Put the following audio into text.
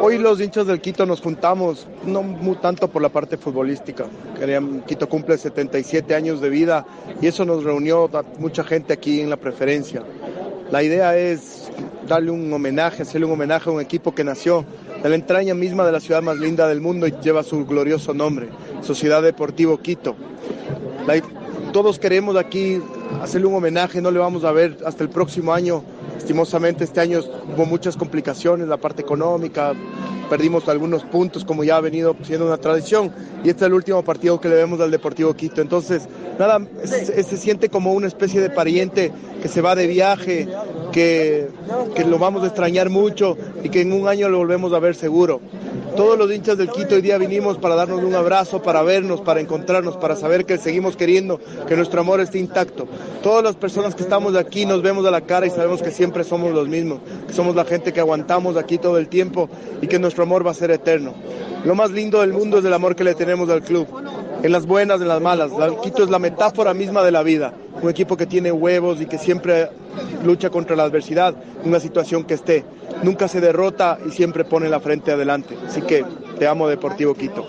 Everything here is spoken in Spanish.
Hoy los hinchas del Quito nos juntamos, no muy tanto por la parte futbolística. Quito cumple 77 años de vida y eso nos reunió a mucha gente aquí en la preferencia. La idea es darle un homenaje, hacerle un homenaje a un equipo que nació de la entraña misma de la ciudad más linda del mundo y lleva su glorioso nombre, Sociedad Deportivo Quito. Todos queremos aquí hacerle un homenaje, no le vamos a ver hasta el próximo año. Estimosamente este año hubo muchas complicaciones, la parte económica, perdimos algunos puntos como ya ha venido siendo una tradición y este es el último partido que le vemos al Deportivo Quito. Entonces, nada, se, se siente como una especie de pariente que se va de viaje, que, que lo vamos a extrañar mucho y que en un año lo volvemos a ver seguro. Todos los hinchas del Quito hoy día vinimos para darnos un abrazo, para vernos, para encontrarnos, para saber que seguimos queriendo que nuestro amor esté intacto. Todas las personas que estamos aquí nos vemos a la cara y sabemos que siempre somos los mismos, que somos la gente que aguantamos aquí todo el tiempo y que nuestro amor va a ser eterno. Lo más lindo del mundo es el amor que le tenemos al club, en las buenas, en las malas. La- Quito es la metáfora misma de la vida, un equipo que tiene huevos y que siempre lucha contra la adversidad, una situación que esté. Nunca se derrota y siempre pone la frente adelante. Así que te amo Deportivo Quito.